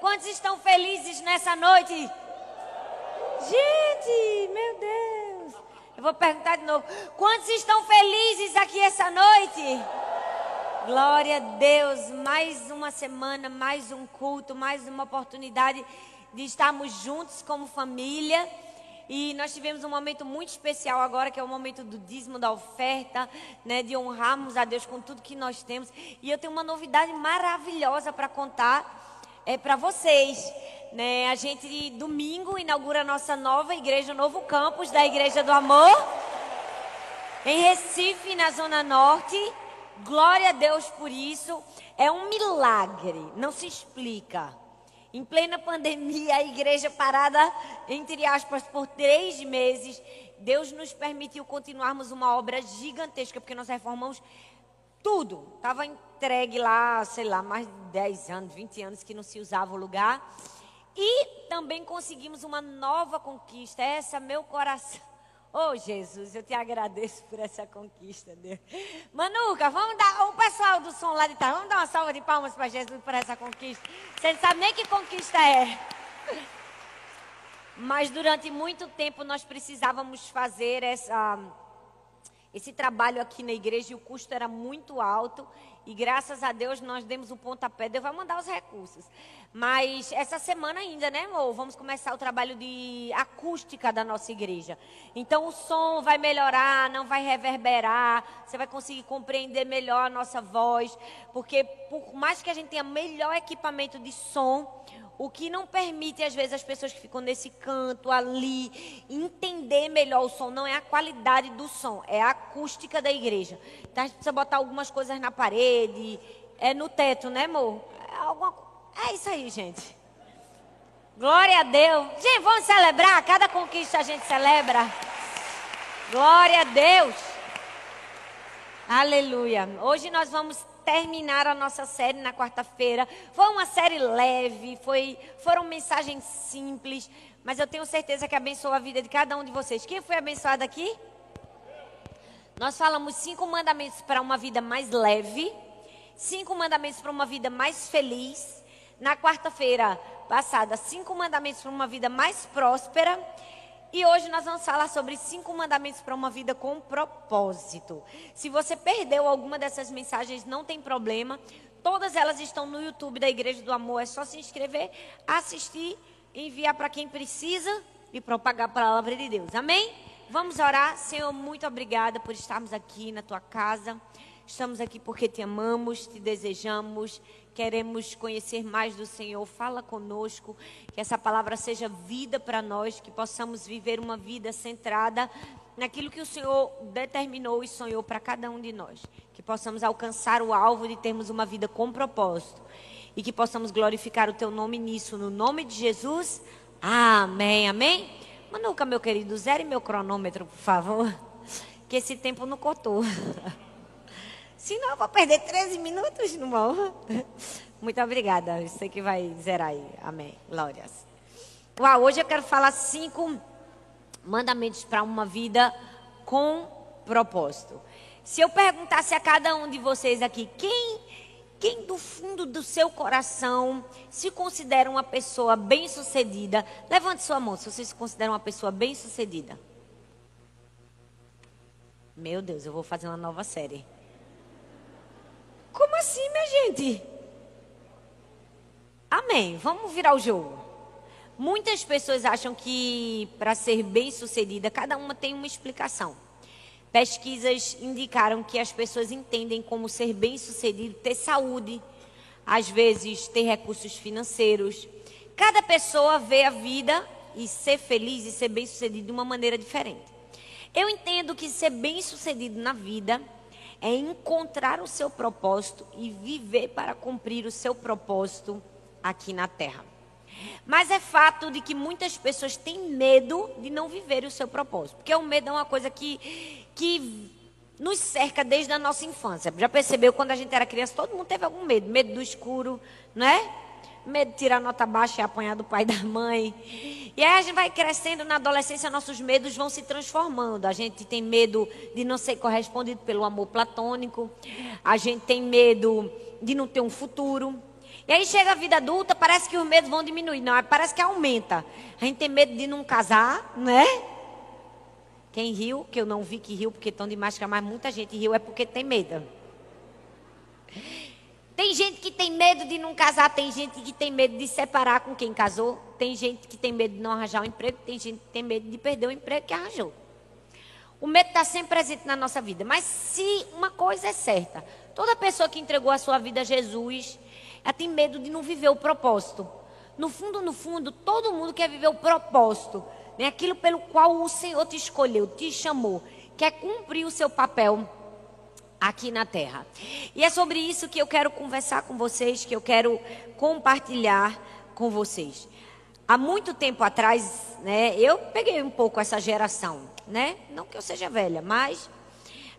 Quantos estão felizes nessa noite? Gente, meu Deus. Eu vou perguntar de novo. Quantos estão felizes aqui essa noite? Glória a Deus. Mais uma semana, mais um culto, mais uma oportunidade de estarmos juntos como família. E nós tivemos um momento muito especial agora, que é o momento do dízimo, da oferta, né, de honrarmos a Deus com tudo que nós temos. E eu tenho uma novidade maravilhosa para contar é, para vocês. Né? A gente, domingo, inaugura a nossa nova igreja, o novo campus da Igreja do Amor, em Recife, na Zona Norte. Glória a Deus por isso. É um milagre, não se explica. Em plena pandemia, a igreja parada, entre aspas, por três meses, Deus nos permitiu continuarmos uma obra gigantesca, porque nós reformamos tudo. Estava entregue lá, sei lá, mais de 10 anos, 20 anos que não se usava o lugar. E também conseguimos uma nova conquista. Essa, meu coração. Oh, Jesus, eu te agradeço por essa conquista, Deus. Manuca, vamos dar. O pessoal do som lá de trás, vamos dar uma salva de palmas para Jesus por essa conquista. Você não sabe nem que conquista é. Mas durante muito tempo nós precisávamos fazer essa esse trabalho aqui na igreja e o custo era muito alto. E graças a Deus nós demos o pontapé. Deus vai mandar os recursos. Mas essa semana ainda, né, amor? Vamos começar o trabalho de acústica da nossa igreja. Então o som vai melhorar, não vai reverberar. Você vai conseguir compreender melhor a nossa voz. Porque por mais que a gente tenha melhor equipamento de som, o que não permite, às vezes, as pessoas que ficam nesse canto, ali, entender melhor o som. Não é a qualidade do som, é a acústica da igreja. Então, a gente precisa botar algumas coisas na parede, é no teto, né, amor? É, alguma... é isso aí, gente. Glória a Deus. Gente, vamos celebrar. Cada conquista a gente celebra. Glória a Deus. Aleluia. Hoje nós vamos terminar a nossa série na quarta-feira. Foi uma série leve, foi, foram mensagens simples, mas eu tenho certeza que abençoou a vida de cada um de vocês. Quem foi abençoado aqui? Nós falamos cinco mandamentos para uma vida mais leve, cinco mandamentos para uma vida mais feliz. Na quarta-feira passada, cinco mandamentos para uma vida mais próspera. E hoje nós vamos falar sobre cinco mandamentos para uma vida com propósito. Se você perdeu alguma dessas mensagens, não tem problema. Todas elas estão no YouTube da Igreja do Amor. É só se inscrever, assistir, enviar para quem precisa e propagar a palavra de Deus. Amém? Vamos orar. Senhor, muito obrigada por estarmos aqui na tua casa. Estamos aqui porque te amamos, te desejamos queremos conhecer mais do Senhor. Fala conosco, que essa palavra seja vida para nós, que possamos viver uma vida centrada naquilo que o Senhor determinou e sonhou para cada um de nós. Que possamos alcançar o alvo de termos uma vida com propósito e que possamos glorificar o teu nome nisso, no nome de Jesus. Amém, amém. Manuca, meu querido, zere meu cronômetro, por favor, que esse tempo não cotou. Senão eu vou perder 13 minutos numa honra. Muito obrigada. Sei que vai zerar aí. Amém. Glórias. Uau, hoje eu quero falar cinco mandamentos para uma vida com propósito. Se eu perguntasse a cada um de vocês aqui, quem, quem do fundo do seu coração se considera uma pessoa bem-sucedida, levante sua mão se você se considera uma pessoa bem-sucedida. Meu Deus, eu vou fazer uma nova série. Como assim, minha gente? Amém. Vamos virar o jogo. Muitas pessoas acham que para ser bem-sucedida, cada uma tem uma explicação. Pesquisas indicaram que as pessoas entendem como ser bem-sucedido ter saúde, às vezes ter recursos financeiros. Cada pessoa vê a vida e ser feliz e ser bem-sucedido de uma maneira diferente. Eu entendo que ser bem-sucedido na vida é encontrar o seu propósito e viver para cumprir o seu propósito aqui na terra. Mas é fato de que muitas pessoas têm medo de não viver o seu propósito, porque o medo é uma coisa que, que nos cerca desde a nossa infância. Já percebeu quando a gente era criança, todo mundo teve algum medo, medo do escuro, não é? Medo de tirar nota baixa e apanhar do pai e da mãe. E aí a gente vai crescendo na adolescência, nossos medos vão se transformando. A gente tem medo de não ser correspondido pelo amor platônico. A gente tem medo de não ter um futuro. E aí chega a vida adulta, parece que os medos vão diminuir. Não, parece que aumenta. A gente tem medo de não casar, né? Quem riu, que eu não vi que riu porque estão de máscara, mas muita gente riu é porque tem medo. Tem gente que tem medo de não casar, tem gente que tem medo de separar com quem casou, tem gente que tem medo de não arranjar um emprego, tem gente que tem medo de perder o emprego que arranjou. O medo está sempre presente na nossa vida. Mas se uma coisa é certa, toda pessoa que entregou a sua vida a Jesus, ela tem medo de não viver o propósito. No fundo, no fundo, todo mundo quer viver o propósito. Né? Aquilo pelo qual o Senhor te escolheu, te chamou. Quer cumprir o seu papel aqui na terra. E é sobre isso que eu quero conversar com vocês, que eu quero compartilhar com vocês. Há muito tempo atrás, né, eu peguei um pouco essa geração, né? Não que eu seja velha, mas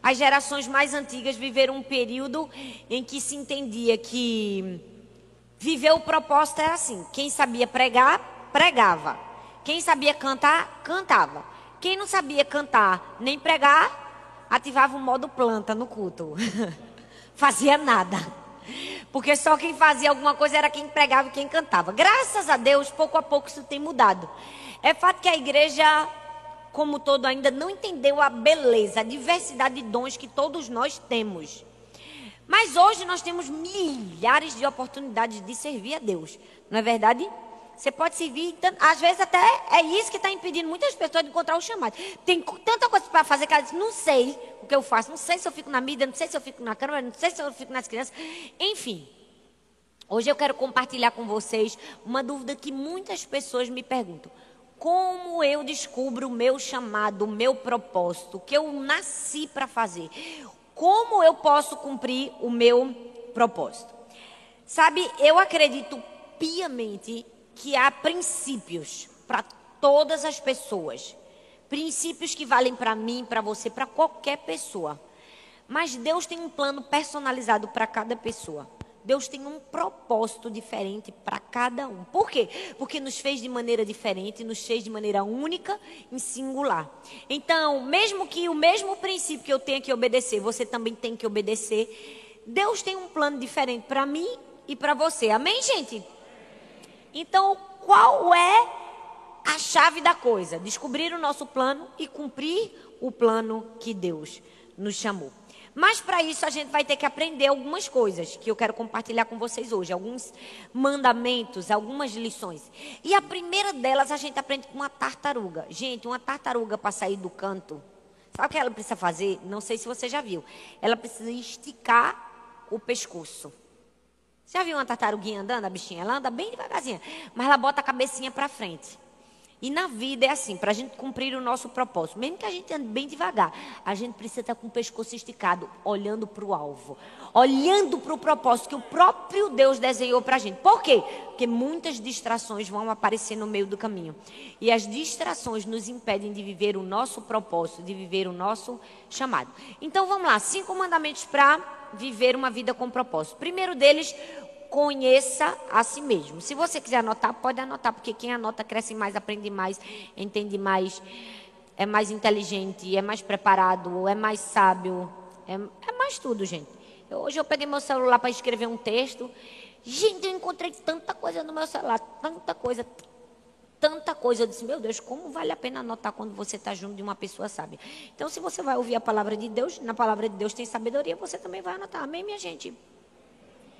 as gerações mais antigas viveram um período em que se entendia que viver o propósito era assim: quem sabia pregar, pregava. Quem sabia cantar, cantava. Quem não sabia cantar nem pregar, ativava o modo planta no culto. Fazia nada. Porque só quem fazia alguma coisa era quem pregava e quem cantava. Graças a Deus, pouco a pouco isso tem mudado. É fato que a igreja, como todo, ainda não entendeu a beleza, a diversidade de dons que todos nós temos. Mas hoje nós temos milhares de oportunidades de servir a Deus. Não é verdade? Você pode servir, às vezes até é isso que está impedindo muitas pessoas de encontrar o chamado. Tem tanta coisa para fazer que ela diz, não sei o que eu faço, não sei se eu fico na mídia, não sei se eu fico na câmera, não sei se eu fico nas crianças. Enfim, hoje eu quero compartilhar com vocês uma dúvida que muitas pessoas me perguntam. Como eu descubro o meu chamado, o meu propósito, o que eu nasci para fazer? Como eu posso cumprir o meu propósito? Sabe, eu acredito piamente que há princípios para todas as pessoas. Princípios que valem para mim, para você, para qualquer pessoa. Mas Deus tem um plano personalizado para cada pessoa. Deus tem um propósito diferente para cada um. Por quê? Porque nos fez de maneira diferente, nos fez de maneira única e singular. Então, mesmo que o mesmo princípio que eu tenha que obedecer, você também tem que obedecer. Deus tem um plano diferente para mim e para você. Amém, gente? Então, qual é a chave da coisa? Descobrir o nosso plano e cumprir o plano que Deus nos chamou. Mas para isso a gente vai ter que aprender algumas coisas que eu quero compartilhar com vocês hoje, alguns mandamentos, algumas lições. E a primeira delas a gente aprende com uma tartaruga. Gente, uma tartaruga para sair do canto, sabe o que ela precisa fazer? Não sei se você já viu. Ela precisa esticar o pescoço. Já viu uma tartaruguinha andando, a bichinha? Ela anda bem devagarzinha, mas ela bota a cabecinha para frente. E na vida é assim, para a gente cumprir o nosso propósito, mesmo que a gente ande bem devagar, a gente precisa estar com o pescoço esticado, olhando para o alvo, olhando para o propósito que o próprio Deus desenhou para a gente. Por quê? Porque muitas distrações vão aparecer no meio do caminho. E as distrações nos impedem de viver o nosso propósito, de viver o nosso chamado. Então vamos lá, cinco mandamentos para viver uma vida com propósito. Primeiro deles, conheça a si mesmo. Se você quiser anotar, pode anotar, porque quem anota cresce mais, aprende mais, entende mais, é mais inteligente, é mais preparado, é mais sábio, é, é mais tudo, gente. Eu, hoje eu peguei meu celular para escrever um texto. Gente, eu encontrei tanta coisa no meu celular, tanta coisa, tanta coisa. Eu disse, meu Deus, como vale a pena anotar quando você está junto de uma pessoa sábia? Então, se você vai ouvir a palavra de Deus, na palavra de Deus tem sabedoria, você também vai anotar. Amém, minha gente?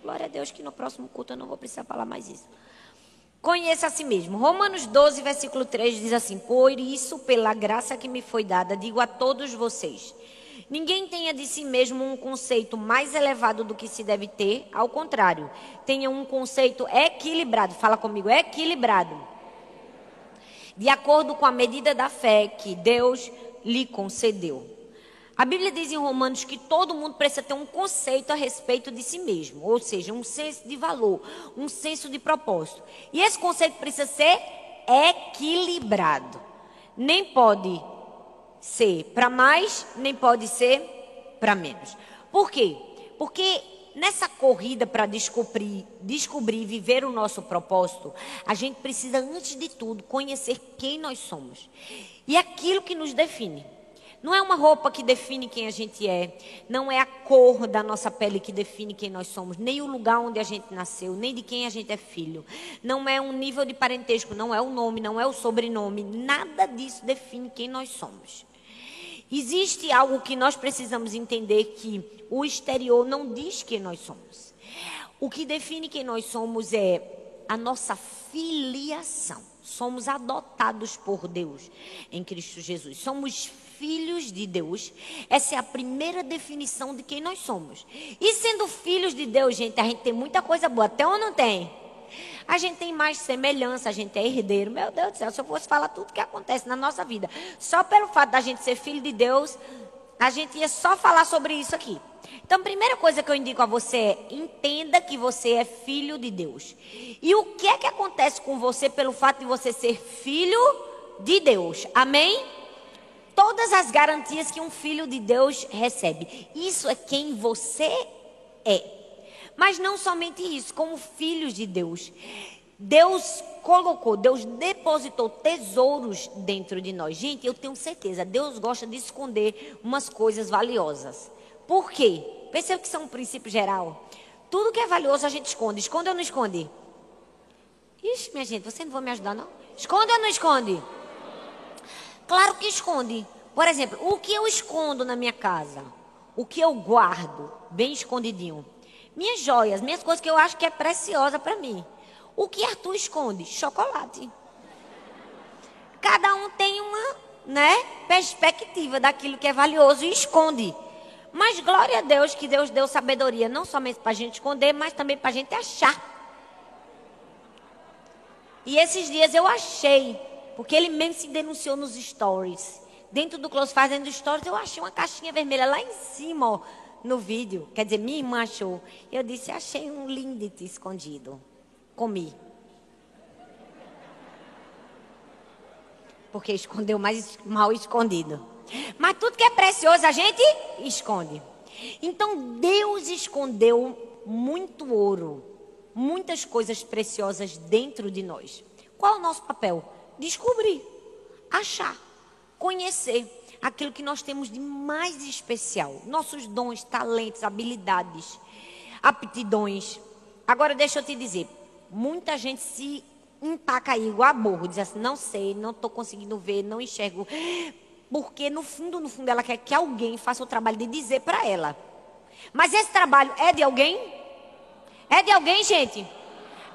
Glória a Deus que no próximo culto eu não vou precisar falar mais isso. Conheça a si mesmo. Romanos 12, versículo 3 diz assim: Por isso, pela graça que me foi dada, digo a todos vocês: Ninguém tenha de si mesmo um conceito mais elevado do que se deve ter, ao contrário, tenha um conceito equilibrado. Fala comigo, equilibrado de acordo com a medida da fé que Deus lhe concedeu. A Bíblia diz em Romanos que todo mundo precisa ter um conceito a respeito de si mesmo, ou seja, um senso de valor, um senso de propósito. E esse conceito precisa ser equilibrado. Nem pode ser para mais, nem pode ser para menos. Por quê? Porque nessa corrida para descobrir, descobrir viver o nosso propósito, a gente precisa, antes de tudo, conhecer quem nós somos e aquilo que nos define. Não é uma roupa que define quem a gente é. Não é a cor da nossa pele que define quem nós somos. Nem o lugar onde a gente nasceu. Nem de quem a gente é filho. Não é um nível de parentesco. Não é o nome. Não é o sobrenome. Nada disso define quem nós somos. Existe algo que nós precisamos entender que o exterior não diz quem nós somos. O que define quem nós somos é a nossa filiação. Somos adotados por Deus em Cristo Jesus. Somos filhos de Deus. Essa é a primeira definição de quem nós somos. E sendo filhos de Deus, gente, a gente tem muita coisa boa. Até ou não tem? A gente tem mais semelhança, a gente é herdeiro. Meu Deus do céu, se eu fosse falar tudo que acontece na nossa vida, só pelo fato da gente ser filho de Deus, a gente ia só falar sobre isso aqui. Então, a primeira coisa que eu indico a você é: entenda que você é filho de Deus. E o que é que acontece com você pelo fato de você ser filho de Deus? Amém? Todas as garantias que um filho de Deus recebe. Isso é quem você é. Mas não somente isso, como filhos de Deus. Deus colocou, Deus depositou tesouros dentro de nós. Gente, eu tenho certeza, Deus gosta de esconder umas coisas valiosas. Por quê? Perceba que isso é um princípio geral. Tudo que é valioso a gente esconde. Esconde ou não esconde? Ixi, minha gente, você não vai me ajudar, não? Esconde ou não esconde? Claro que esconde. Por exemplo, o que eu escondo na minha casa? O que eu guardo bem escondidinho? Minhas joias, minhas coisas que eu acho que é preciosa para mim. O que Arthur esconde? Chocolate. Cada um tem uma, né, perspectiva daquilo que é valioso e esconde. Mas glória a Deus que Deus deu sabedoria, não somente para a gente esconder, mas também para a gente achar. E esses dias eu achei, porque ele mesmo se denunciou nos stories. Dentro do Close fazendo stories, eu achei uma caixinha vermelha lá em cima, ó no vídeo. Quer dizer, minha irmã achou. Eu disse, achei um lindite escondido. Comi. Porque escondeu mais mal escondido. Mas tudo que é precioso a gente esconde. Então Deus escondeu muito ouro, muitas coisas preciosas dentro de nós. Qual é o nosso papel? Descobrir, achar, conhecer aquilo que nós temos de mais especial, nossos dons, talentos, habilidades, aptidões. Agora deixa eu te dizer, muita gente se empaca aí igual a burro, diz assim, não sei, não estou conseguindo ver, não enxergo. Porque no fundo, no fundo, ela quer que alguém faça o trabalho de dizer para ela. Mas esse trabalho é de alguém? É de alguém, gente?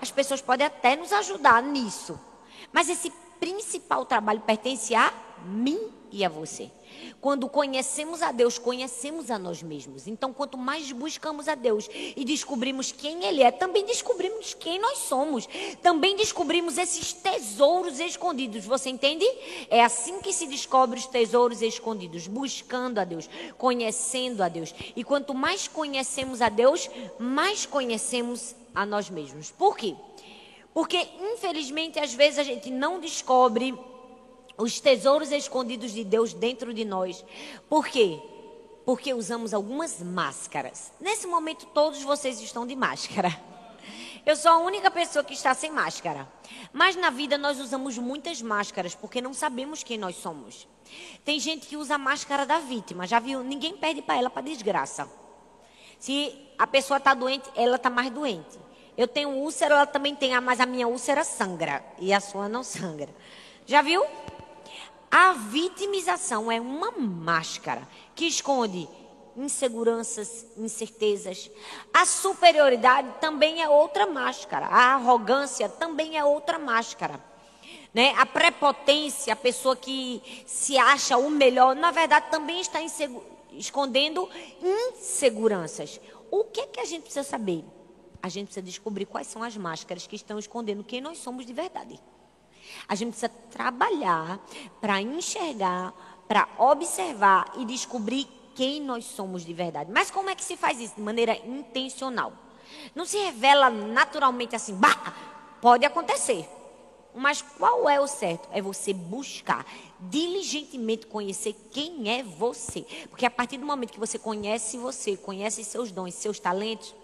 As pessoas podem até nos ajudar nisso. Mas esse principal trabalho pertence a mim e a você. Quando conhecemos a Deus, conhecemos a nós mesmos. Então, quanto mais buscamos a Deus e descobrimos quem Ele é, também descobrimos quem nós somos. Também descobrimos esses tesouros escondidos. Você entende? É assim que se descobre os tesouros escondidos, buscando a Deus, conhecendo a Deus. E quanto mais conhecemos a Deus, mais conhecemos a nós mesmos. Por quê? Porque, infelizmente, às vezes a gente não descobre os tesouros escondidos de Deus dentro de nós. Por quê? Porque usamos algumas máscaras. Nesse momento, todos vocês estão de máscara. Eu sou a única pessoa que está sem máscara. Mas na vida nós usamos muitas máscaras porque não sabemos quem nós somos. Tem gente que usa a máscara da vítima. Já viu? Ninguém perde para ela para desgraça. Se a pessoa está doente, ela está mais doente. Eu tenho úlcera, ela também tem, mas a minha úlcera sangra e a sua não sangra. Já viu? A vitimização é uma máscara que esconde inseguranças, incertezas. A superioridade também é outra máscara. A arrogância também é outra máscara. Né? A prepotência, a pessoa que se acha o melhor, na verdade também está escondendo inseguranças. O que é que a gente precisa saber? A gente precisa descobrir quais são as máscaras que estão escondendo quem nós somos de verdade. A gente precisa trabalhar para enxergar, para observar e descobrir quem nós somos de verdade. Mas como é que se faz isso? De maneira intencional. Não se revela naturalmente assim, bah, pode acontecer. Mas qual é o certo? É você buscar diligentemente conhecer quem é você. Porque a partir do momento que você conhece você, conhece seus dons, seus talentos,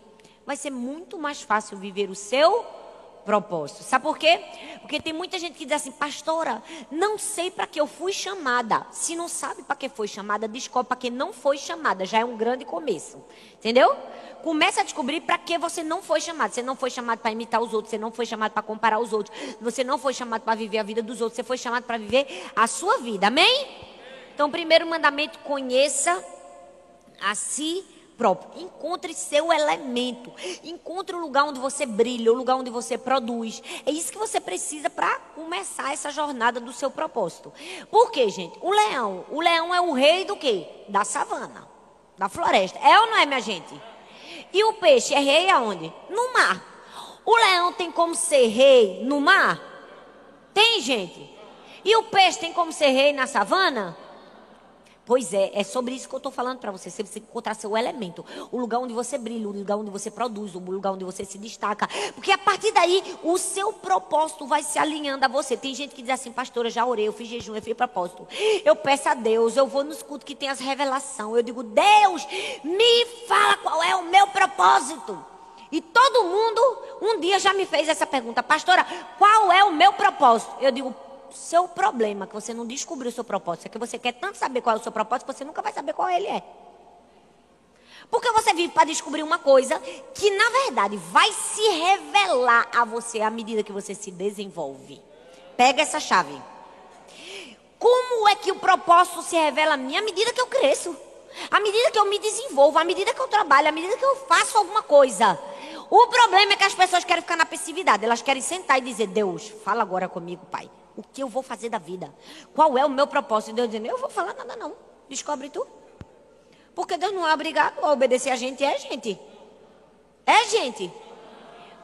vai ser muito mais fácil viver o seu propósito. Sabe por quê? Porque tem muita gente que diz assim, pastora, não sei para que eu fui chamada. Se não sabe para que foi chamada, descobre para que não foi chamada. Já é um grande começo. Entendeu? Começa a descobrir para que você não foi chamado. Você não foi chamado para imitar os outros, você não foi chamado para comparar os outros, você não foi chamado para viver a vida dos outros, você foi chamado para viver a sua vida. Amém? Então, primeiro mandamento, conheça a si próprio. Encontre seu elemento. Encontre o lugar onde você brilha, o lugar onde você produz. É isso que você precisa para começar essa jornada do seu propósito. Por quê, gente? O leão, o leão é o rei do quê? Da savana, da floresta. É ou não é, minha gente? E o peixe é rei aonde? No mar. O leão tem como ser rei no mar? Tem, gente. E o peixe tem como ser rei na savana? Pois é, é sobre isso que eu estou falando para você. Você precisa encontrar seu elemento. O lugar onde você brilha, o lugar onde você produz, o lugar onde você se destaca. Porque a partir daí, o seu propósito vai se alinhando a você. Tem gente que diz assim, pastora, já orei, eu fiz jejum, eu fiz propósito. Eu peço a Deus, eu vou nos cultos que tem as revelações. Eu digo, Deus, me fala qual é o meu propósito. E todo mundo um dia já me fez essa pergunta, pastora, qual é o meu propósito? Eu digo, seu problema, que você não descobriu o seu propósito, é que você quer tanto saber qual é o seu propósito, que você nunca vai saber qual ele é. Porque você vive para descobrir uma coisa que, na verdade, vai se revelar a você à medida que você se desenvolve. Pega essa chave. Como é que o propósito se revela a mim? À medida que eu cresço. À medida que eu me desenvolvo, à medida que eu trabalho, à medida que eu faço alguma coisa. O problema é que as pessoas querem ficar na passividade. Elas querem sentar e dizer: Deus, fala agora comigo, Pai. O que eu vou fazer da vida? Qual é o meu propósito? Deus dizendo, eu vou falar nada não. Descobre tu. Porque Deus não é obrigado a obedecer a gente, é gente. É gente.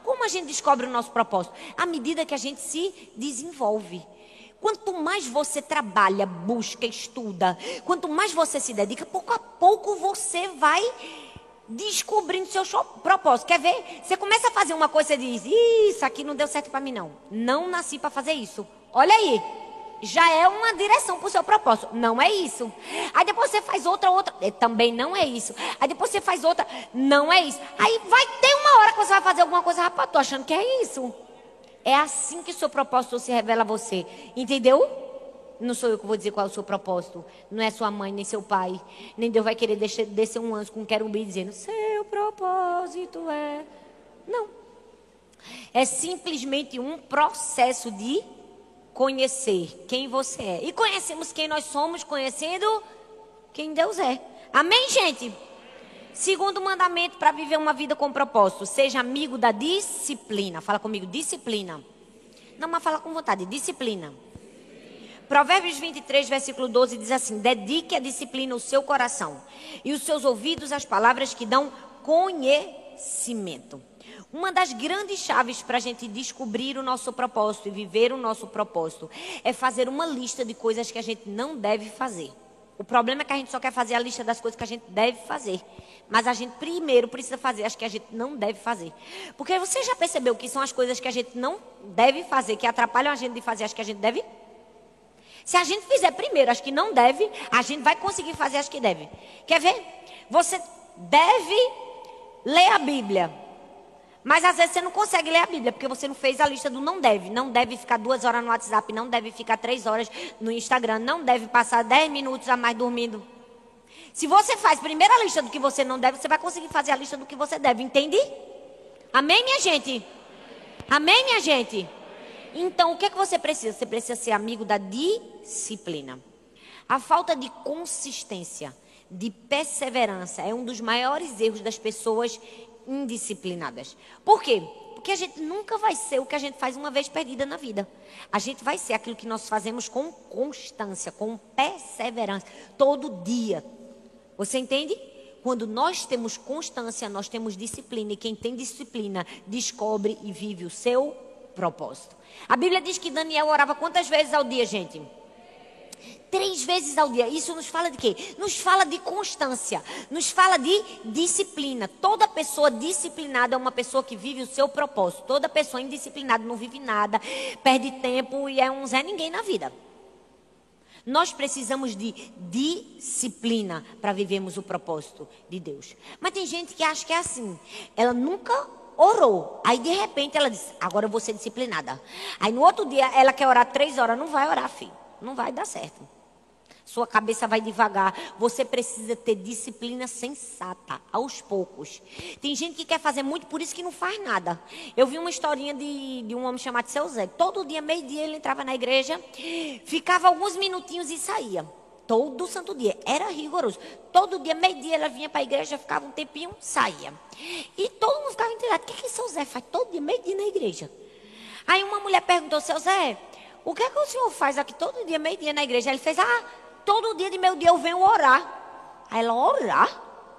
Como a gente descobre o nosso propósito? À medida que a gente se desenvolve. Quanto mais você trabalha, busca, estuda, quanto mais você se dedica, pouco a pouco você vai descobrindo seu propósito. Quer ver? Você começa a fazer uma coisa e diz: Isso aqui não deu certo para mim, não. Não nasci para fazer isso. Olha aí. Já é uma direção para o seu propósito. Não é isso. Aí depois você faz outra, outra. Também não é isso. Aí depois você faz outra. Não é isso. Aí vai ter uma hora que você vai fazer alguma coisa. Rapaz, tô achando que é isso. É assim que o seu propósito se revela a você. Entendeu? Não sou eu que vou dizer qual é o seu propósito. Não é sua mãe, nem seu pai. Nem Deus vai querer descer, descer um anjo com um querubim dizendo: Seu propósito é. Não. É simplesmente um processo de conhecer quem você é. E conhecemos quem nós somos conhecendo quem Deus é. Amém, gente? Segundo mandamento para viver uma vida com propósito: seja amigo da disciplina. Fala comigo, disciplina. Não, mas fala com vontade, disciplina. Provérbios 23, versículo 12 diz assim: Dedique a disciplina o seu coração e os seus ouvidos às palavras que dão conhecimento. Uma das grandes chaves para a gente descobrir o nosso propósito e viver o nosso propósito é fazer uma lista de coisas que a gente não deve fazer. O problema é que a gente só quer fazer a lista das coisas que a gente deve fazer. Mas a gente primeiro precisa fazer as que a gente não deve fazer. Porque você já percebeu que são as coisas que a gente não deve fazer, que atrapalham a gente de fazer as que a gente deve? Se a gente fizer primeiro as que não deve, a gente vai conseguir fazer as que deve. Quer ver? Você deve ler a Bíblia. Mas às vezes você não consegue ler a Bíblia, porque você não fez a lista do não deve. Não deve ficar duas horas no WhatsApp, não deve ficar três horas no Instagram, não deve passar dez minutos a mais dormindo. Se você faz primeiro a lista do que você não deve, você vai conseguir fazer a lista do que você deve, entende? Amém, minha gente? Amém, minha gente? Então, o que é que você precisa? Você precisa ser amigo da disciplina. A falta de consistência, de perseverança, é um dos maiores erros das pessoas indisciplinadas. Por quê? Porque a gente nunca vai ser o que a gente faz uma vez perdida na vida. A gente vai ser aquilo que nós fazemos com constância, com perseverança, todo dia. Você entende? Quando nós temos constância, nós temos disciplina. E quem tem disciplina descobre e vive o seu propósito. A Bíblia diz que Daniel orava quantas vezes ao dia, gente? Três vezes ao dia. Isso nos fala de quê? Nos fala de constância. Nos fala de disciplina. Toda pessoa disciplinada é uma pessoa que vive o seu propósito. Toda pessoa indisciplinada não vive nada, perde tempo e é um Zé Ninguém na vida. Nós precisamos de disciplina para vivermos o propósito de Deus. Mas tem gente que acha que é assim. Ela nunca orou. Aí de repente ela disse: Agora eu vou ser disciplinada. Aí no outro dia ela quer orar três horas. Não vai orar, filho. Não vai dar certo. Sua cabeça vai devagar. Você precisa ter disciplina sensata, aos poucos. Tem gente que quer fazer muito, por isso que não faz nada. Eu vi uma historinha de, de um homem chamado Seu Zé. Todo dia, meio-dia, ele entrava na igreja, ficava alguns minutinhos e saía. Todo santo dia. Era rigoroso. Todo dia, meio-dia, ela vinha para a igreja, ficava um tempinho, saía. E todo mundo ficava intrigado. O que, que seu Zé faz todo dia, meio-dia na igreja? Aí uma mulher perguntou, seu Zé, o que é que o senhor faz aqui todo dia, meio-dia na igreja? Ele fez, ah, todo dia de meio-dia eu venho orar. Aí ela, orar?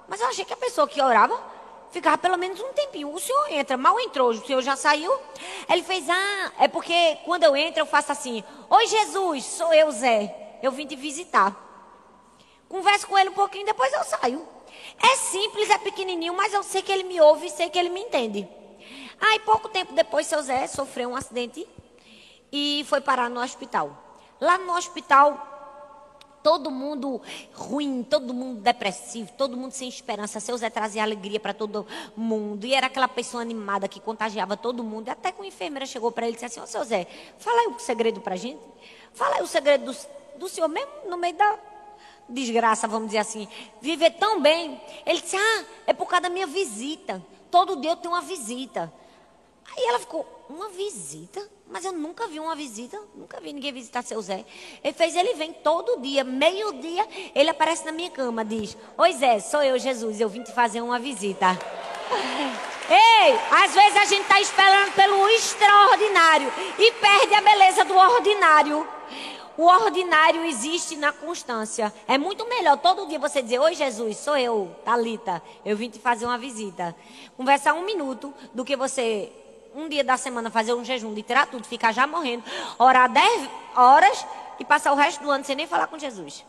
Mas eu achei que a pessoa que orava ficava pelo menos um tempinho. O senhor entra, mal entrou, o senhor já saiu. Ele fez, ah, é porque quando eu entro eu faço assim: Oi Jesus, sou eu, Zé eu vim te visitar. Converso com ele um pouquinho, depois eu saio. É simples, é pequenininho, mas eu sei que ele me ouve e sei que ele me entende. Aí, pouco tempo depois, seu Zé sofreu um acidente e foi parar no hospital. Lá no hospital, todo mundo ruim, todo mundo depressivo, todo mundo sem esperança. Seu Zé trazia alegria para todo mundo. E era aquela pessoa animada que contagiava todo mundo. E até que uma enfermeira chegou para ele e disse assim: Ô, seu Zé, fala aí o segredo para gente. Fala aí o segredo dos do Senhor, mesmo no meio da desgraça, vamos dizer assim, viver tão bem. Ele disse: Ah, é por causa da minha visita. Todo dia eu tenho uma visita. Aí ela ficou: Uma visita? Mas eu nunca vi uma visita, nunca vi ninguém visitar seu Zé. Ele fez, ele vem todo dia, meio-dia, ele aparece na minha cama, diz: Oi Zé, sou eu, Jesus, eu vim te fazer uma visita. Ei, às vezes a gente está esperando pelo extraordinário e perde a beleza do ordinário. O ordinário existe na constância. É muito melhor todo dia você dizer: Oi, Jesus, sou eu, Talita. Eu vim te fazer uma visita. Conversar um minuto do que você, um dia da semana, fazer um jejum de tirar tudo, ficar já morrendo, orar 10 horas e passar o resto do ano sem nem falar com Jesus.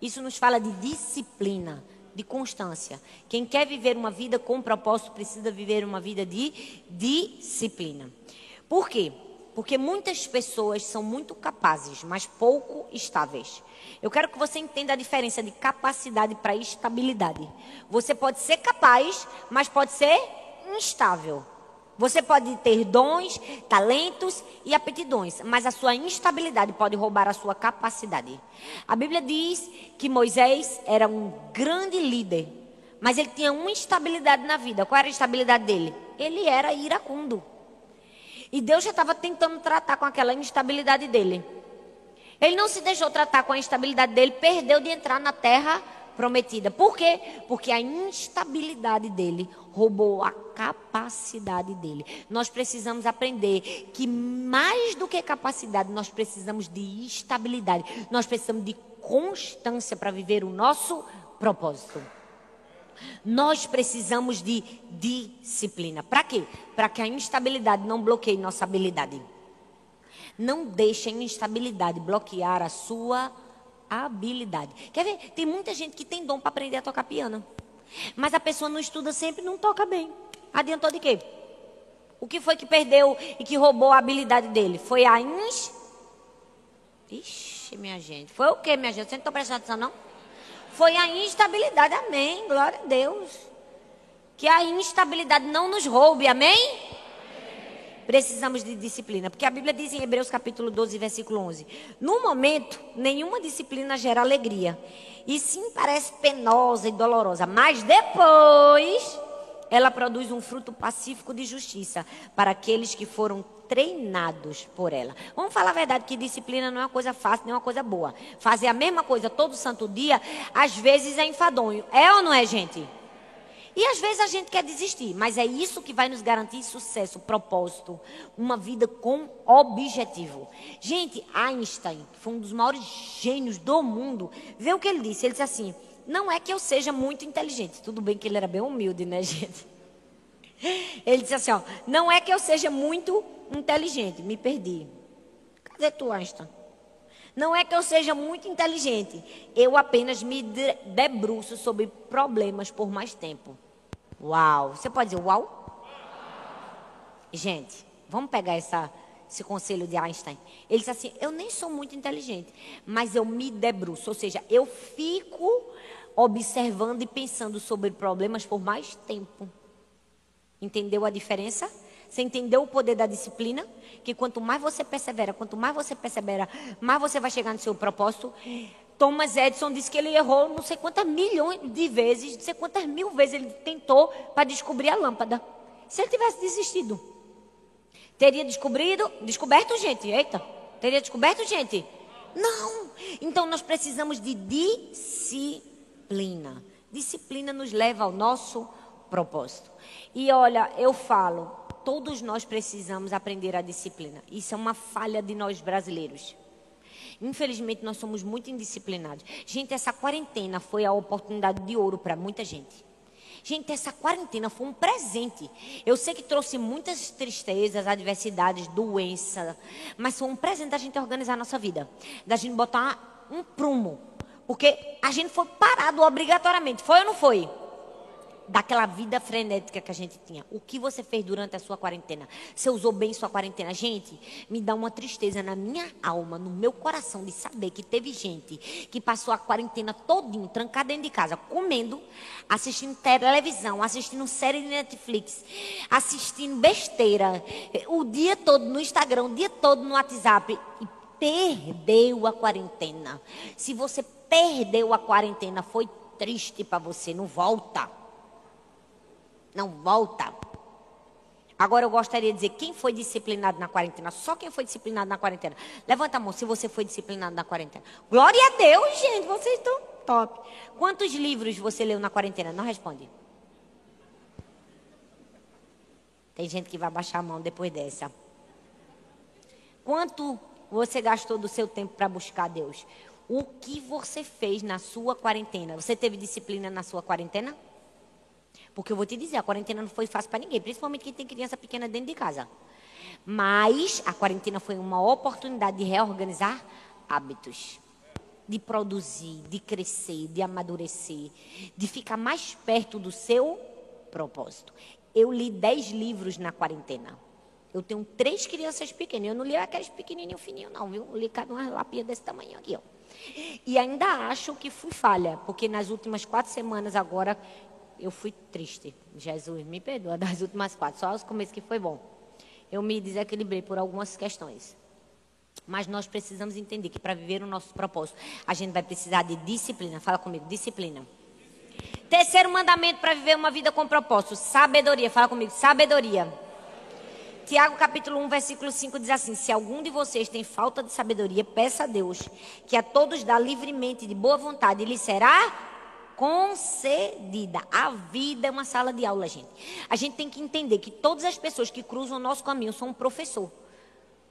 Isso nos fala de disciplina, de constância. Quem quer viver uma vida com propósito precisa viver uma vida de disciplina. Por quê? Porque muitas pessoas são muito capazes, mas pouco estáveis. Eu quero que você entenda a diferença de capacidade para estabilidade. Você pode ser capaz, mas pode ser instável. Você pode ter dons, talentos e aptidões, mas a sua instabilidade pode roubar a sua capacidade. A Bíblia diz que Moisés era um grande líder, mas ele tinha uma instabilidade na vida. Qual era a instabilidade dele? Ele era iracundo. E Deus já estava tentando tratar com aquela instabilidade dele. Ele não se deixou tratar com a instabilidade dele, perdeu de entrar na terra prometida. Por quê? Porque a instabilidade dele roubou a capacidade dele. Nós precisamos aprender que mais do que capacidade, nós precisamos de estabilidade. Nós precisamos de constância para viver o nosso propósito. Nós precisamos de disciplina. Para quê? Para que a instabilidade não bloqueie nossa habilidade. Não deixe a instabilidade bloquear a sua habilidade. Quer ver? Tem muita gente que tem dom para aprender a tocar piano. Mas a pessoa não estuda sempre não toca bem. Adiantou de quê? O que foi que perdeu e que roubou a habilidade dele? Foi a ins... Ixi, minha gente. Foi o quê, minha gente? Você não está prestando atenção, não? foi a instabilidade. Amém. Glória a Deus. Que a instabilidade não nos roube. Amém? Precisamos de disciplina, porque a Bíblia diz em Hebreus capítulo 12, versículo 11: No momento, nenhuma disciplina gera alegria, e sim parece penosa e dolorosa, mas depois ela produz um fruto pacífico de justiça para aqueles que foram treinados por ela. Vamos falar a verdade que disciplina não é uma coisa fácil, nem uma coisa boa. Fazer a mesma coisa todo santo dia, às vezes é enfadonho. É ou não é, gente? E às vezes a gente quer desistir, mas é isso que vai nos garantir sucesso, propósito, uma vida com objetivo. Gente, Einstein, que foi um dos maiores gênios do mundo, vê o que ele disse. Ele disse assim: não é que eu seja muito inteligente. Tudo bem que ele era bem humilde, né, gente? Ele disse assim: ó, não é que eu seja muito inteligente, me perdi. Cadê tu, Einstein? Não é que eu seja muito inteligente, eu apenas me debruço sobre problemas por mais tempo. Uau! Você pode dizer uau? Gente, vamos pegar essa, esse conselho de Einstein. Ele disse assim: Eu nem sou muito inteligente, mas eu me debruço, ou seja, eu fico observando e pensando sobre problemas por mais tempo. Entendeu a diferença? Você entendeu o poder da disciplina? Que quanto mais você persevera, quanto mais você persevera, mais você vai chegar no seu propósito. Thomas Edison disse que ele errou não sei quantas milhões de vezes, não sei quantas mil vezes ele tentou para descobrir a lâmpada. Se ele tivesse desistido, teria descobrido, descoberto, gente, eita, teria descoberto, gente? Não. Então nós precisamos de disciplina. Disciplina nos leva ao nosso propósito. E olha, eu falo, todos nós precisamos aprender a disciplina. Isso é uma falha de nós brasileiros. Infelizmente, nós somos muito indisciplinados. Gente, essa quarentena foi a oportunidade de ouro para muita gente. Gente, essa quarentena foi um presente. Eu sei que trouxe muitas tristezas, adversidades, doença, mas foi um presente da gente organizar a nossa vida, da gente botar um prumo, porque a gente foi parado obrigatoriamente. Foi ou não foi? Daquela vida frenética que a gente tinha. O que você fez durante a sua quarentena? Você usou bem sua quarentena? Gente, me dá uma tristeza na minha alma, no meu coração, de saber que teve gente que passou a quarentena todinho, trancada dentro de casa, comendo, assistindo televisão, assistindo série de Netflix, assistindo besteira, o dia todo no Instagram, o dia todo no WhatsApp e perdeu a quarentena. Se você perdeu a quarentena, foi triste para você, não volta. Não volta. Agora eu gostaria de dizer quem foi disciplinado na quarentena. Só quem foi disciplinado na quarentena. Levanta a mão se você foi disciplinado na quarentena. Glória a Deus, gente. Vocês estão top. Quantos livros você leu na quarentena? Não responde. Tem gente que vai baixar a mão depois dessa. Quanto você gastou do seu tempo para buscar Deus? O que você fez na sua quarentena? Você teve disciplina na sua quarentena? Porque eu vou te dizer, a quarentena não foi fácil para ninguém, principalmente quem tem criança pequena dentro de casa. Mas a quarentena foi uma oportunidade de reorganizar hábitos, de produzir, de crescer, de amadurecer, de ficar mais perto do seu propósito. Eu li dez livros na quarentena. Eu tenho três crianças pequenas. Eu não li aqueles pequenininhos fininhos, não, viu? Eu li cada uma lapinha desse tamanho aqui, ó. E ainda acho que fui falha, porque nas últimas quatro semanas agora eu fui triste. Jesus me perdoa das últimas quatro, só os começos que foi bom. Eu me desequilibrei por algumas questões. Mas nós precisamos entender que para viver o nosso propósito, a gente vai precisar de disciplina. Fala comigo, disciplina. Terceiro mandamento para viver uma vida com propósito, sabedoria. Fala comigo, sabedoria. Tiago capítulo 1, versículo 5 diz assim: Se algum de vocês tem falta de sabedoria, peça a Deus, que a todos dá livremente de boa vontade, e lhe será concedida. A vida é uma sala de aula, gente. A gente tem que entender que todas as pessoas que cruzam o nosso caminho são um professor.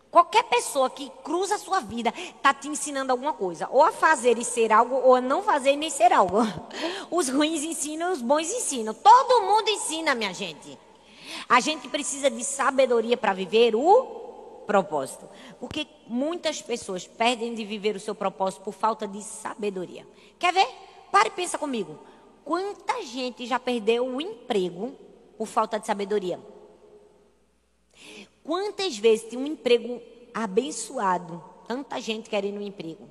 Qualquer pessoa que cruza a sua vida está te ensinando alguma coisa. Ou a fazer e ser algo, ou a não fazer e nem ser algo. Os ruins ensinam, os bons ensinam. Todo mundo ensina, minha gente. A gente precisa de sabedoria para viver o propósito. Porque muitas pessoas perdem de viver o seu propósito por falta de sabedoria. Quer ver? Pare e pensa comigo. Quanta gente já perdeu o emprego por falta de sabedoria? Quantas vezes tem um emprego abençoado, tanta gente querendo um emprego.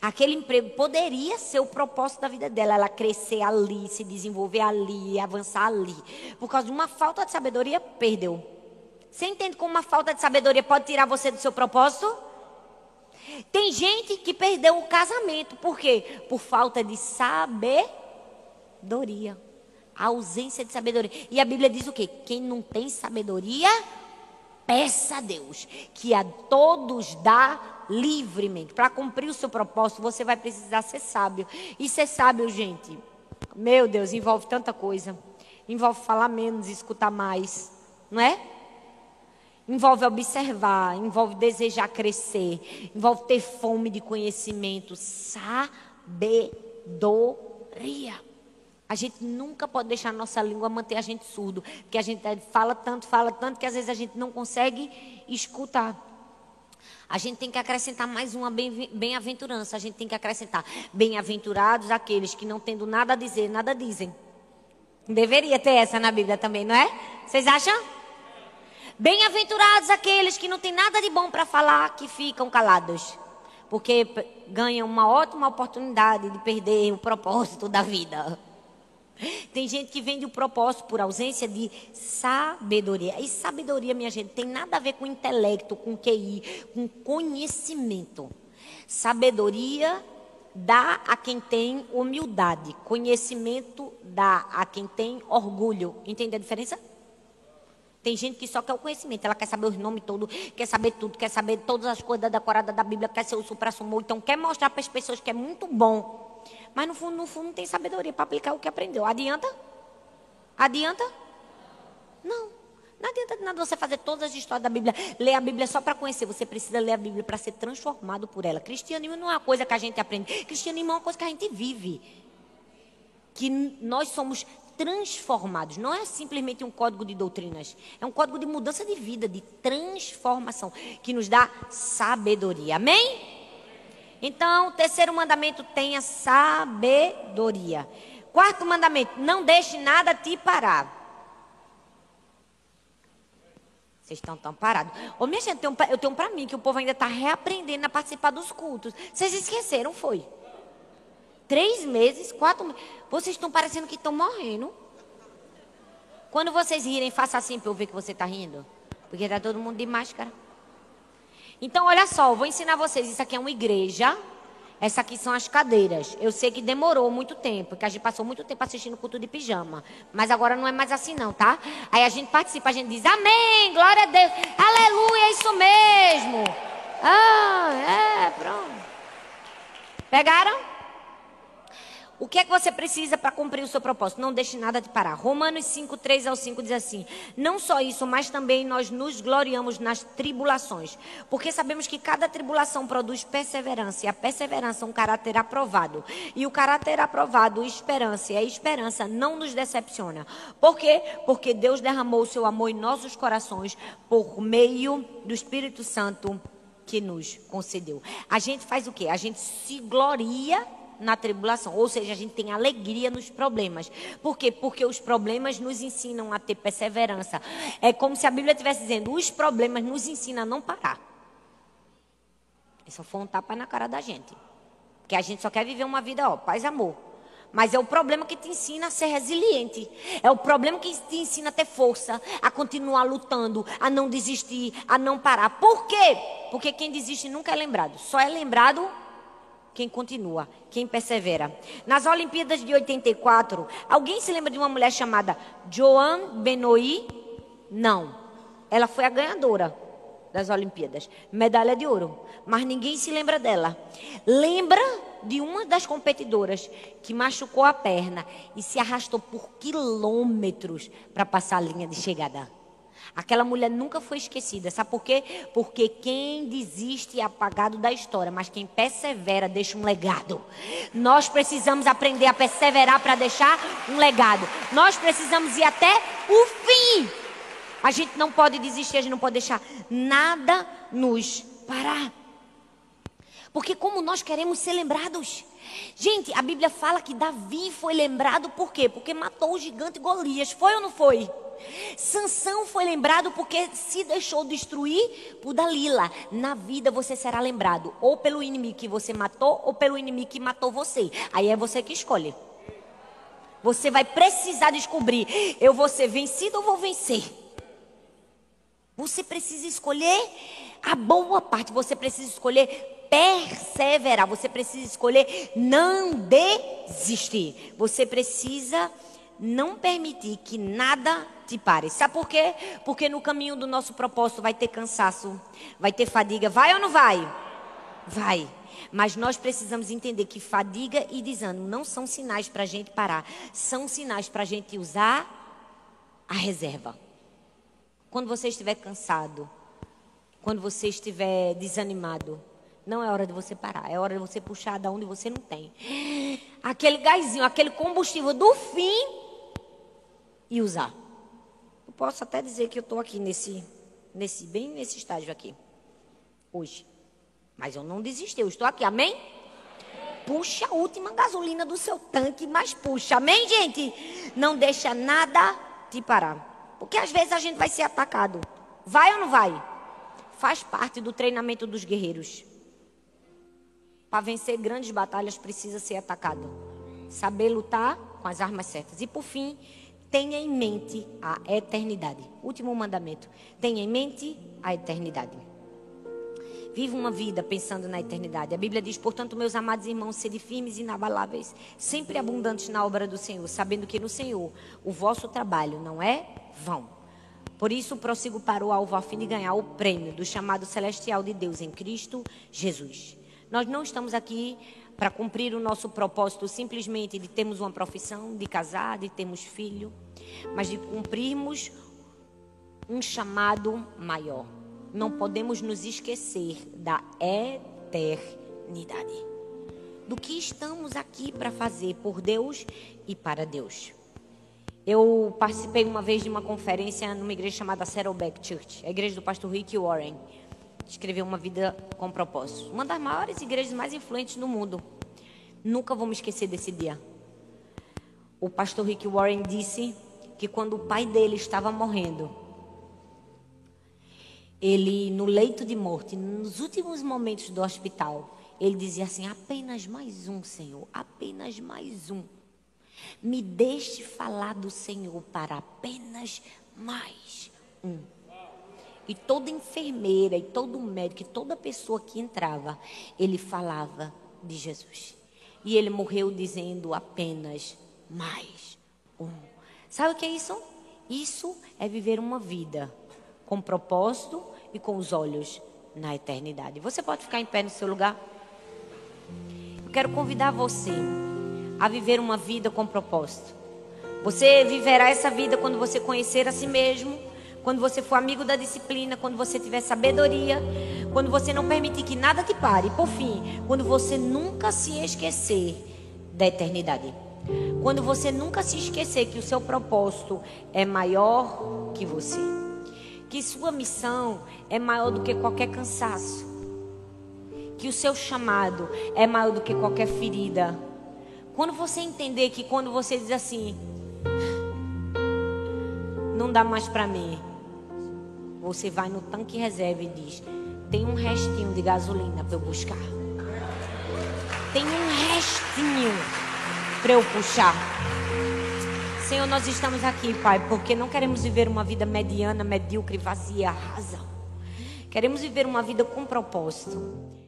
Aquele emprego poderia ser o propósito da vida dela, ela crescer ali, se desenvolver ali, avançar ali. Por causa de uma falta de sabedoria, perdeu. Você entende como uma falta de sabedoria pode tirar você do seu propósito? Tem gente que perdeu o casamento. Por quê? Por falta de sabedoria. A ausência de sabedoria. E a Bíblia diz o quê? Quem não tem sabedoria, peça a Deus, que a todos dá livremente. Para cumprir o seu propósito, você vai precisar ser sábio. E ser sábio, gente, meu Deus, envolve tanta coisa. Envolve falar menos, escutar mais. Não é? Envolve observar, envolve desejar crescer, envolve ter fome de conhecimento, sabedoria. A gente nunca pode deixar a nossa língua manter a gente surdo, porque a gente fala tanto, fala tanto, que às vezes a gente não consegue escutar. A gente tem que acrescentar mais uma bem-aventurança. A gente tem que acrescentar bem-aventurados aqueles que não tendo nada a dizer, nada dizem. Deveria ter essa na Bíblia também, não é? Vocês acham? Bem-aventurados aqueles que não têm nada de bom para falar, que ficam calados, porque ganham uma ótima oportunidade de perder o propósito da vida. Tem gente que vende o propósito por ausência de sabedoria. E sabedoria, minha gente, tem nada a ver com intelecto, com QI, com conhecimento. Sabedoria dá a quem tem humildade. Conhecimento dá a quem tem orgulho. Entende a diferença? Tem gente que só quer o conhecimento, ela quer saber os nomes todos, quer saber tudo, quer saber todas as coisas da decorada da Bíblia, quer ser o supra-sumo, então quer mostrar para as pessoas que é muito bom. Mas no fundo, no fundo não tem sabedoria para aplicar o que aprendeu. Adianta? Adianta? Não. Não adianta nada você fazer todas as histórias da Bíblia, ler a Bíblia só para conhecer. Você precisa ler a Bíblia para ser transformado por ela. Cristianismo não é uma coisa que a gente aprende. Cristianismo é uma coisa que a gente vive. Que nós somos transformados. Não é simplesmente um código de doutrinas. É um código de mudança de vida, de transformação, que nos dá sabedoria. Amém? Então, o terceiro mandamento tenha sabedoria. Quarto mandamento, não deixe nada te parar. Vocês estão tão parados. Ô, minha gente, eu tenho, tenho para mim que o povo ainda está reaprendendo a participar dos cultos. Vocês esqueceram, foi? Três meses, quatro meses. Vocês estão parecendo que estão morrendo. Quando vocês rirem, faça assim para eu ver que você está rindo. Porque está todo mundo de máscara. Então, olha só, eu vou ensinar vocês. Isso aqui é uma igreja. Essa aqui são as cadeiras. Eu sei que demorou muito tempo, porque a gente passou muito tempo assistindo culto de pijama. Mas agora não é mais assim, não, tá? Aí a gente participa, a gente diz amém, glória a Deus, aleluia, é isso mesmo. Ah, é, pronto. Pegaram? O que é que você precisa para cumprir o seu propósito? Não deixe nada de parar. Romanos 5, 3 ao 5 diz assim: Não só isso, mas também nós nos gloriamos nas tribulações. Porque sabemos que cada tribulação produz perseverança, e a perseverança é um caráter aprovado. E o caráter aprovado, esperança, e a esperança não nos decepciona. Por quê? Porque Deus derramou o seu amor em nossos corações por meio do Espírito Santo que nos concedeu. A gente faz o quê? A gente se gloria na tribulação. Ou seja, a gente tem alegria nos problemas. Por quê? Porque os problemas nos ensinam a ter perseverança. É como se a Bíblia estivesse dizendo: os problemas nos ensinam a não parar. Isso foi um tapa na cara da gente. Porque a gente só quer viver uma vida, ó, paz e amor. Mas é o problema que te ensina a ser resiliente. É o problema que te ensina a ter força, a continuar lutando, a não desistir, a não parar. Por quê? Porque quem desiste nunca é lembrado. Só é lembrado quem continua, quem persevera. Nas Olimpíadas de 84, alguém se lembra de uma mulher chamada Joan Benoit? Não. Ela foi a ganhadora das Olimpíadas, medalha de ouro, mas ninguém se lembra dela. Lembra de uma das competidoras que machucou a perna e se arrastou por quilômetros para passar a linha de chegada. Aquela mulher nunca foi esquecida. Sabe por quê? Porque quem desiste é apagado da história, mas quem persevera deixa um legado. Nós precisamos aprender a perseverar para deixar um legado. Nós precisamos ir até o fim. A gente não pode desistir, a gente não pode deixar nada nos parar. Porque como nós queremos ser lembrados. Gente, a Bíblia fala que Davi foi lembrado por quê? Porque matou o gigante Golias. Foi ou não foi? Sansão foi lembrado porque se deixou destruir por Dalila. Na vida você será lembrado ou pelo inimigo que você matou ou pelo inimigo que matou você. Aí é você que escolhe. Você vai precisar descobrir: eu vou ser vencido ou vou vencer? Você precisa escolher a boa parte. Você precisa escolher perseverar. Você precisa escolher não desistir. Você precisa não permitir que nada te pare. Sabe por quê? Porque no caminho do nosso propósito vai ter cansaço, vai ter fadiga. Vai ou não vai? Vai. Mas nós precisamos entender que fadiga e desânimo não são sinais para a gente parar, são sinais para a gente usar a reserva. Quando você estiver cansado, quando você estiver desanimado, não é hora de você parar, é hora de você puxar da onde você não tem. Aquele gásinho, aquele combustível do fim e usar. Eu posso até dizer que eu estou aqui nesse, nesse, bem nesse estágio aqui, hoje. Mas eu não desisti, eu estou aqui, amém? Puxa a última gasolina do seu tanque, mas puxa, amém, gente? Não deixa nada te parar. Porque às vezes a gente vai ser atacado. Vai ou não vai? Faz parte do treinamento dos guerreiros. Para vencer grandes batalhas precisa ser atacado. Saber lutar com as armas certas. E por fim, tenha em mente a eternidade. Último mandamento: tenha em mente a eternidade. Viva uma vida pensando na eternidade. A Bíblia diz, portanto, meus amados irmãos, sede firmes e inabaláveis, sempre abundantes na obra do Senhor, sabendo que no Senhor o vosso trabalho não é vão. Por isso prossigo para o alvo a fim de ganhar o prêmio do chamado celestial de Deus em Cristo Jesus. Nós não estamos aqui para cumprir o nosso propósito simplesmente de termos uma profissão, de casar, de termos filho, mas de cumprirmos um chamado maior. Não podemos nos esquecer da eternidade. Do que estamos aqui para fazer por Deus e para Deus. Eu participei uma vez de uma conferência numa igreja chamada Saddleback Church, a igreja do pastor Rick Warren. Escreveu uma vida com propósito. Uma das maiores igrejas mais influentes do mundo. Nunca vou me esquecer desse dia. O pastor Rick Warren disse que quando o pai dele estava morrendo, ele no leito de morte, nos últimos momentos do hospital, ele dizia assim: apenas mais um, Senhor, apenas mais um. Me deixe falar do Senhor para apenas mais um. E toda enfermeira, e todo médico, e toda pessoa que entrava, ele falava de Jesus. E ele morreu dizendo apenas mais um. Sabe o que é isso? Isso é viver uma vida com propósito e com os olhos na eternidade. Você pode ficar em pé no seu lugar? Eu quero convidar você a viver uma vida com propósito. Você viverá essa vida quando você conhecer a si mesmo, quando você for amigo da disciplina, quando você tiver sabedoria, quando você não permitir que nada te pare. E por fim, quando você nunca se esquecer da eternidade. Quando você nunca se esquecer que o seu propósito é maior que você que sua missão é maior do que qualquer cansaço, que o seu chamado é maior do que qualquer ferida. Quando você entender que quando você diz assim, não dá mais para mim, você vai no tanque reserva e diz: tem um restinho de gasolina para eu buscar. Tem um restinho para eu puxar. Senhor, nós estamos aqui, Pai, porque não queremos viver uma vida mediana, medíocre, vazia, rasa. Queremos viver uma vida com propósito.